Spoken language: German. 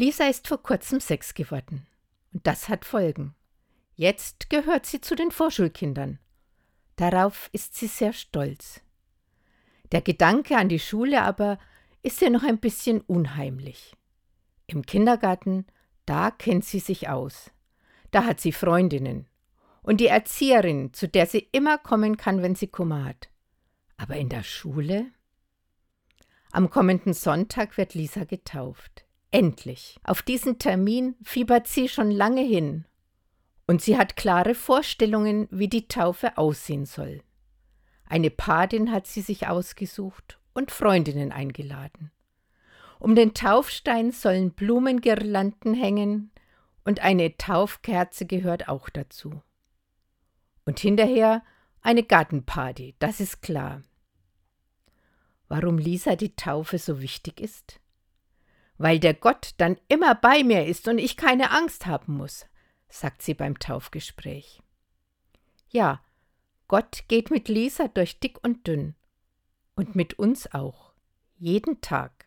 Lisa ist vor kurzem sechs geworden. Und das hat Folgen. Jetzt gehört sie zu den Vorschulkindern. Darauf ist sie sehr stolz. Der Gedanke an die Schule aber ist ihr noch ein bisschen unheimlich. Im Kindergarten, da kennt sie sich aus. Da hat sie Freundinnen und die Erzieherin, zu der sie immer kommen kann, wenn sie Kummer hat. Aber in der Schule? Am kommenden Sonntag wird Lisa getauft. Endlich. Auf diesen Termin fiebert sie schon lange hin. Und sie hat klare Vorstellungen, wie die Taufe aussehen soll. Eine Patin hat sie sich ausgesucht und Freundinnen eingeladen. Um den Taufstein sollen Blumengirlanden hängen und eine Taufkerze gehört auch dazu. Und hinterher eine Gartenparty, das ist klar. Warum Lisa die Taufe so wichtig ist? Weil der Gott dann immer bei mir ist und ich keine Angst haben muss, sagt sie beim Taufgespräch. Ja, Gott geht mit Lisa durch dick und dünn und mit uns auch, jeden Tag.